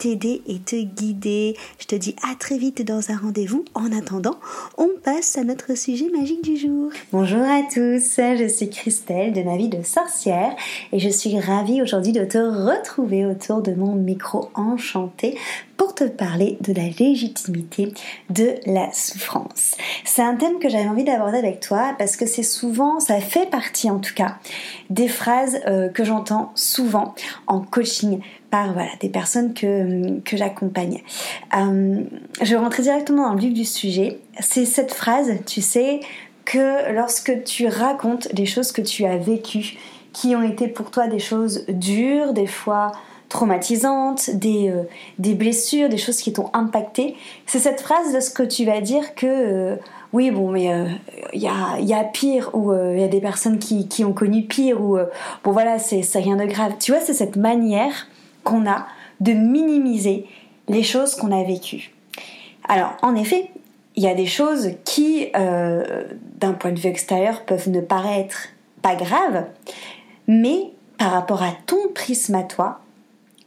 t'aider et te guider. Je te dis à très vite dans un rendez-vous. En attendant, on passe à notre sujet magique du jour. Bonjour à tous, je suis Christelle de ma vie de sorcière et je suis ravie aujourd'hui de te retrouver autour de mon micro enchanté pour te parler de la légitimité de la souffrance. C'est un thème que j'avais envie d'aborder avec toi parce que c'est souvent, ça fait partie en tout cas, des phrases euh, que j'entends souvent en coaching par voilà, des personnes que, que j'accompagne. Euh, je vais rentrer directement dans le vif du sujet. C'est cette phrase, tu sais, que lorsque tu racontes des choses que tu as vécues, qui ont été pour toi des choses dures, des fois traumatisantes, des, euh, des blessures, des choses qui t'ont impacté, c'est cette phrase de ce que tu vas dire que euh, oui, bon, mais il y, a, y, a, pire, ou il y a des personnes qui, qui ont connu pire, ou bon voilà, c'est rien de grave. Tu vois, c'est cette manière qu'on a de minimiser les choses qu'on a vécues. Alors, en effet, il y a des choses qui, euh, d'un point de vue extérieur, peuvent ne paraître pas graves, mais par rapport à ton prisme à toi,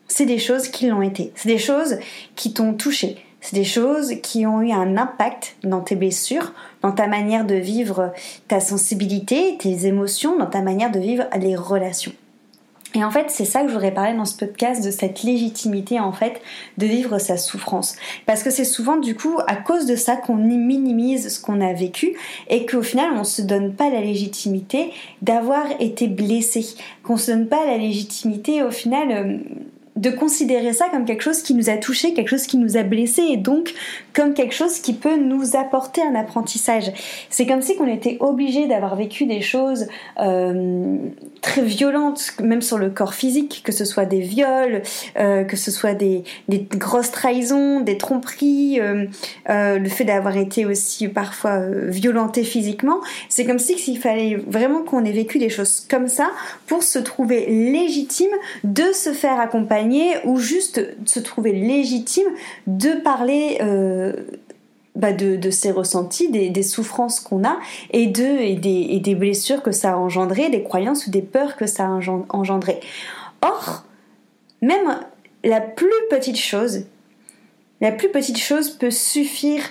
c'est des choses qui l'ont été. C'est des choses qui t'ont touché. C'est des choses qui ont eu un impact dans tes blessures, dans ta manière de vivre ta sensibilité, tes émotions, dans ta manière de vivre les relations. Et en fait, c'est ça que je voudrais parler dans ce podcast, de cette légitimité en fait de vivre sa souffrance. Parce que c'est souvent du coup à cause de ça qu'on minimise ce qu'on a vécu et qu'au final on se donne pas la légitimité d'avoir été blessé, qu'on se donne pas la légitimité au final euh, de considérer ça comme quelque chose qui nous a touché, quelque chose qui nous a blessé et donc comme quelque chose qui peut nous apporter un apprentissage. C'est comme si on était obligé d'avoir vécu des choses euh, très violentes, même sur le corps physique, que ce soit des viols, euh, que ce soit des, grosses trahisons, des tromperies, euh, le fait d'avoir été aussi parfois violenté physiquement. C'est comme si il fallait vraiment qu'on ait vécu des choses comme ça pour se trouver légitime de se faire accompagner ou juste se trouver légitime de parler euh, bah de, ses ressentis, des, souffrances qu'on a et, de, et des, des, blessures que ça a engendré, des croyances ou des peurs que ça a engendré. Or, même la plus petite chose, la plus petite chose peut suffire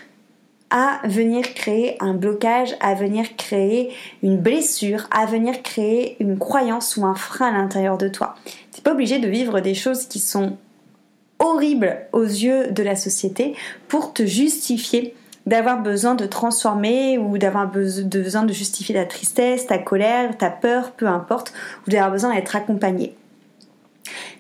à venir créer un blocage, à venir créer une blessure, à venir créer une croyance ou un frein à l'intérieur de toi. Tu n'es pas obligé de vivre des choses qui sont horribles aux yeux de la société pour te justifier d'avoir besoin de transformer ou d'avoir besoin de justifier ta tristesse, ta colère, ta peur, peu importe, ou d'avoir besoin d'être accompagné.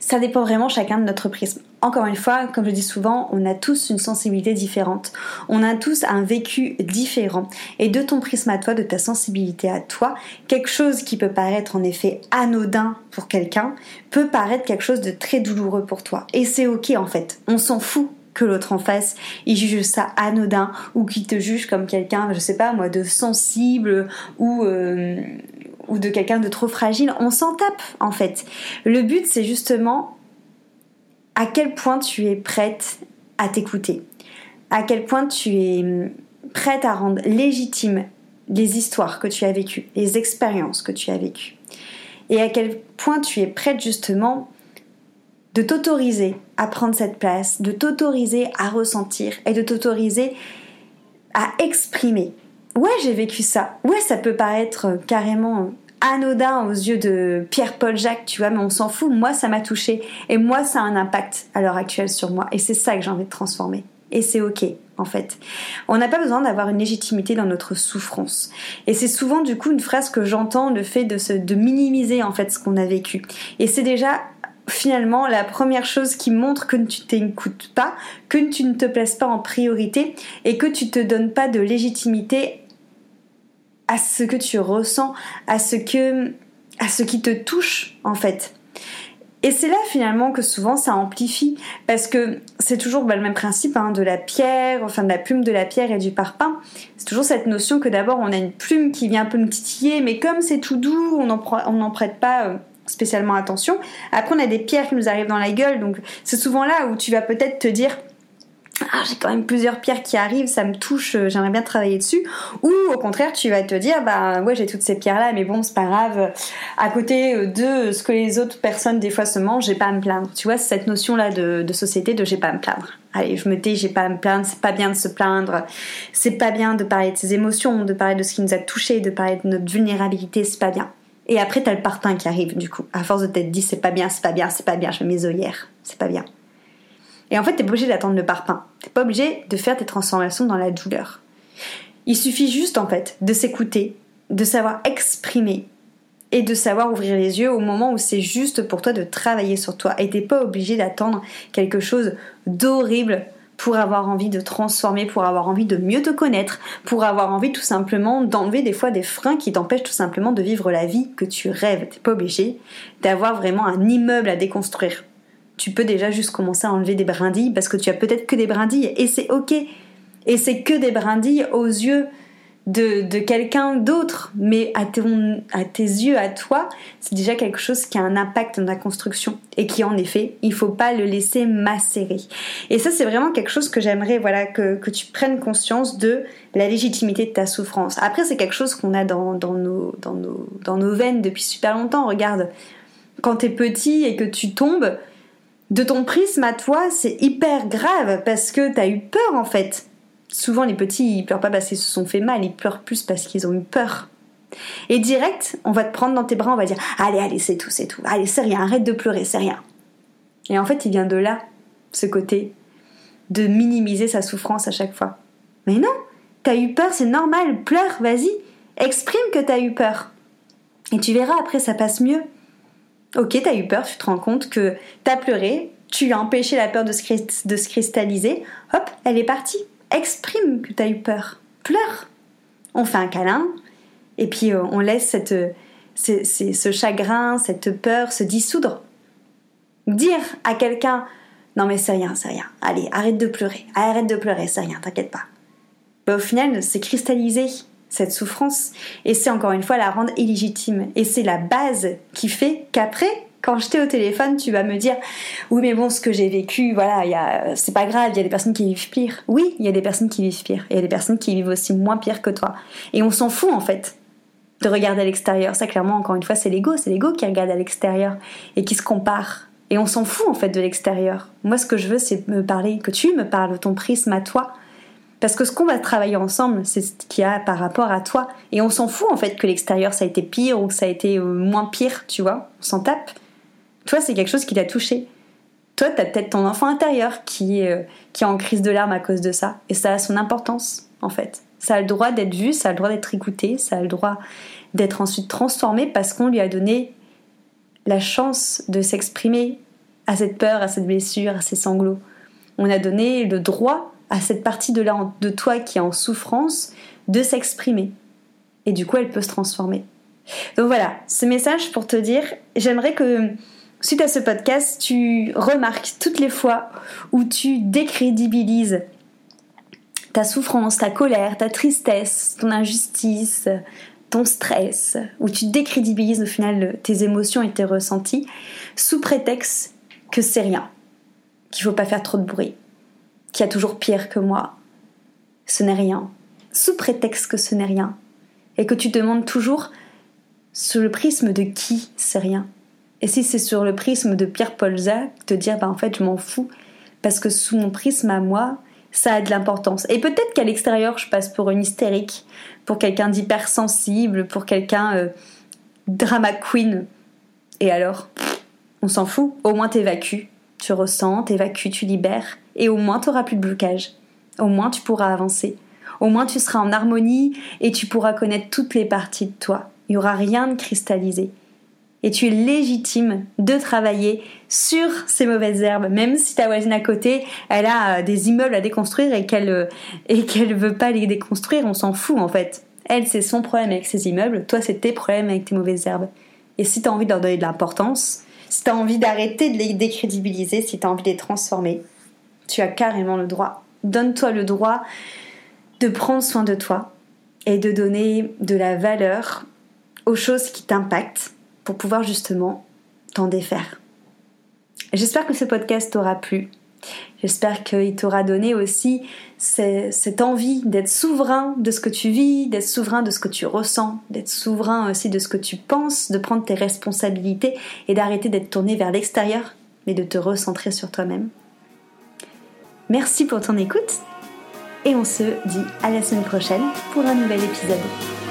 Ça dépend vraiment chacun de notre prisme. Encore une fois, comme je dis souvent, on a tous une sensibilité différente. On a tous un vécu différent. Et de ton prisme à toi, de ta sensibilité à toi, quelque chose qui peut paraître en effet anodin pour quelqu'un peut paraître quelque chose de très douloureux pour toi. Et c'est ok en fait. On s'en fout que l'autre en face, il juge ça anodin ou qu'il te juge comme quelqu'un, je sais pas moi, de sensible ou euh, ou de quelqu'un de trop fragile. On s'en tape en fait. Le but c'est justement à quel point tu es prête à t'écouter, à quel point tu es hum, prête à rendre légitime les histoires que tu as vécues, les expériences que tu as vécues, et à quel point tu es prête justement de t'autoriser à prendre cette place, de t'autoriser à ressentir et de t'autoriser à exprimer. Ouais, j'ai vécu ça. Ouais, ça peut paraître carrément anodin aux yeux de Pierre-Paul Jacques, tu vois, mais on s'en fout. Moi, ça m'a touché. Et moi, ça a un impact à l'heure actuelle sur moi. Et c'est ça que j'ai envie de transformer. Et c'est ok, en fait. On n'a pas besoin d'avoir une légitimité dans notre souffrance. Et c'est souvent, du coup, une phrase que j'entends, le fait de, se, de minimiser, en fait, ce qu'on a vécu. Et c'est déjà finalement la première chose qui montre que tu t'écoutes pas, que tu ne te places pas en priorité et que tu te donnes pas de légitimité à ce que tu ressens, à ce que à ce qui te touche en fait. Et c'est là finalement que souvent ça amplifie, parce que c'est toujours bah, le même principe hein, de la pierre, enfin de la plume de la pierre et du parpaing. C'est toujours cette notion que d'abord on a une plume qui vient un peu me titiller, mais comme c'est tout doux, on n'en prête pas euh, spécialement attention. Après on a des pierres qui nous arrivent dans la gueule, donc c'est souvent là où tu vas peut-être te dire ah, j'ai quand même plusieurs pierres qui arrivent, ça me touche, euh, j'aimerais bien travailler dessus. Ou au contraire, tu vas te dire, bah ouais, j'ai toutes ces pierres là, mais bon, c'est pas grave. À côté euh, de ce que les autres personnes des fois se mangent, j'ai pas à me plaindre. Tu vois, cette notion là de, société de j'ai pas à me plaindre. Allez, je me tais, j'ai pas à me plaindre, c'est pas bien de se plaindre, c'est pas bien de parler de ses émotions, de parler de ce qui nous a touché, de parler de notre vulnérabilité, c'est pas bien. Et après, t'as le parpaing qui arrive, du coup. À force de t'être dit, c'est pas bien, c'est pas bien, c'est pas bien, je mets mes œillères, c'est pas bien. Et en fait, t'es pas obligé d'attendre le parpaing. T'es pas obligé de faire tes transformations dans la douleur. Il suffit juste, en fait, de s'écouter, de savoir exprimer et de savoir ouvrir les yeux au moment où c'est juste pour toi de travailler sur toi. Et t'es pas obligé d'attendre quelque chose d'horrible pour avoir envie de transformer, pour avoir envie de mieux te connaître, pour avoir envie tout simplement d'enlever des fois des freins qui t'empêchent tout simplement de vivre la vie que tu rêves. T'es pas obligé d'avoir vraiment un immeuble à déconstruire tu peux déjà juste commencer à enlever des brindilles parce que tu as peut-être que des brindilles et c'est ok. Et c'est que des brindilles aux yeux de, quelqu'un d'autre, mais à, à tes yeux, à toi, c'est déjà quelque chose qui a un impact dans la construction et qui en effet, il faut pas le laisser macérer. Et ça, c'est vraiment quelque chose que j'aimerais voilà que, que, tu prennes conscience de la légitimité de ta souffrance. Après, c'est quelque chose qu'on a dans, dans, nos, dans, nos, dans nos veines depuis super longtemps. Regarde, quand tu es petit et que tu tombes, de ton prisme à toi, c'est hyper grave parce que t'as eu peur en fait. Souvent les petits, ils pleurent pas parce qu'ils se sont fait mal, ils pleurent plus parce qu'ils ont eu peur. Et direct, on va te prendre dans tes bras, on va dire Allez, allez, c'est tout, c'est tout. Allez, c'est rien, arrête de pleurer, c'est rien. Et en fait, il vient de là, ce côté de minimiser sa souffrance à chaque fois. Mais non, t'as eu peur, c'est normal, pleure, vas-y, exprime que t'as eu peur. Et tu verras, après, ça passe mieux. Ok, t'as eu peur, tu te rends compte que t'as pleuré, tu as empêché la peur de se, cristalliser, hop, elle est partie. Exprime que t'as eu peur. Pleure. On fait un câlin, et puis euh, on laisse cette, ce chagrin, cette peur se dissoudre. Dire à quelqu'un Non, mais c'est rien, c'est rien. Allez, arrête de pleurer. Arrête de pleurer, c'est rien, t'inquiète pas. Bah, au final, c'est cristallisé cette souffrance. Et c'est encore une fois la rendre illégitime. Et c'est la base qui fait qu'après, quand je t'ai au téléphone, tu vas me dire oui mais bon ce que j'ai vécu, voilà, c'est pas grave, il y a des personnes qui vivent pire. Oui, il y a des personnes qui vivent pire. Il y a des personnes qui vivent aussi moins pire que toi. Et on s'en fout en fait de regarder à l'extérieur. Ça clairement encore une fois c'est l'ego, c'est l'ego qui regarde à l'extérieur et qui se compare. Et on s'en fout en fait de l'extérieur. Moi ce que je veux c'est me parler, que tu me parles ton prisme à toi parce que ce qu'on va travailler ensemble, c'est ce qu'il y a par rapport à toi. Et on s'en fout en fait que l'extérieur ça a été pire ou que ça a été euh, moins pire, tu vois. On s'en tape. Toi, c'est quelque chose qui t'a touché. Toi, t'as peut-être ton enfant intérieur qui est, euh, qui est en crise de larmes à cause de ça. Et ça a son importance, en fait. Ça a le droit d'être vu, ça a le droit d'être écouté, ça a le droit d'être ensuite transformé parce qu'on lui a donné la chance de s'exprimer à cette peur, à cette blessure, à ces sanglots. On a donné le droit à cette partie de, là, de toi qui est en souffrance de s'exprimer. Et du coup, elle peut se transformer. Donc voilà, ce message pour te dire, j'aimerais que suite à ce podcast, tu remarques toutes les fois où tu décrédibilises ta souffrance, ta colère, ta tristesse, ton injustice, ton stress, où tu décrédibilises au final tes émotions et tes ressentis sous prétexte que c'est rien, qu'il faut pas faire trop de bruit, qui a toujours pire que moi. Ce n'est rien, sous prétexte que ce n'est rien, et que tu demandes toujours sur le prisme de qui c'est rien. Et si c'est sur le prisme de Pierre Jacques, te dire bah en fait je m'en fous, parce que sous mon prisme à moi, ça a de l'importance. Et peut-être qu'à l'extérieur je passe pour une hystérique, pour quelqu'un d'hypersensible, pour quelqu'un euh, drama queen. Et alors, on s'en fout, au moins t'évacues, tu ressens, t'évacues, tu libères, et au moins t'auras plus de blocage. Au moins tu pourras avancer. Au moins tu seras en harmonie et tu pourras connaître toutes les parties de toi. Il n'y aura rien de cristallisé. Et tu es légitime de travailler sur ces mauvaises herbes, même si ta voisine à côté, elle a euh, des immeubles à déconstruire et qu'elle euh, et qu'elle veut pas les déconstruire, on s'en fout en fait. Elle, c'est son problème avec ses immeubles, toi, c'est tes problèmes avec tes mauvaises herbes. Et si tu as envie de leur donner de l'importance, si tu as envie d'arrêter de les décrédibiliser, si tu as envie de les transformer, tu as carrément le droit. Donne-toi le droit de prendre soin de toi et de donner de la valeur aux choses qui t'impactent pour pouvoir justement t'en défaire. J'espère que ce podcast t'aura plu. J'espère qu'il t'aura donné aussi cette envie d'être souverain de ce que tu vis, d'être souverain de ce que tu ressens, d'être souverain aussi de ce que tu penses, de prendre tes responsabilités et d'arrêter d'être tourné vers l'extérieur, mais de te recentrer sur toi-même. Merci pour ton écoute et on se dit à la semaine prochaine pour un nouvel épisode.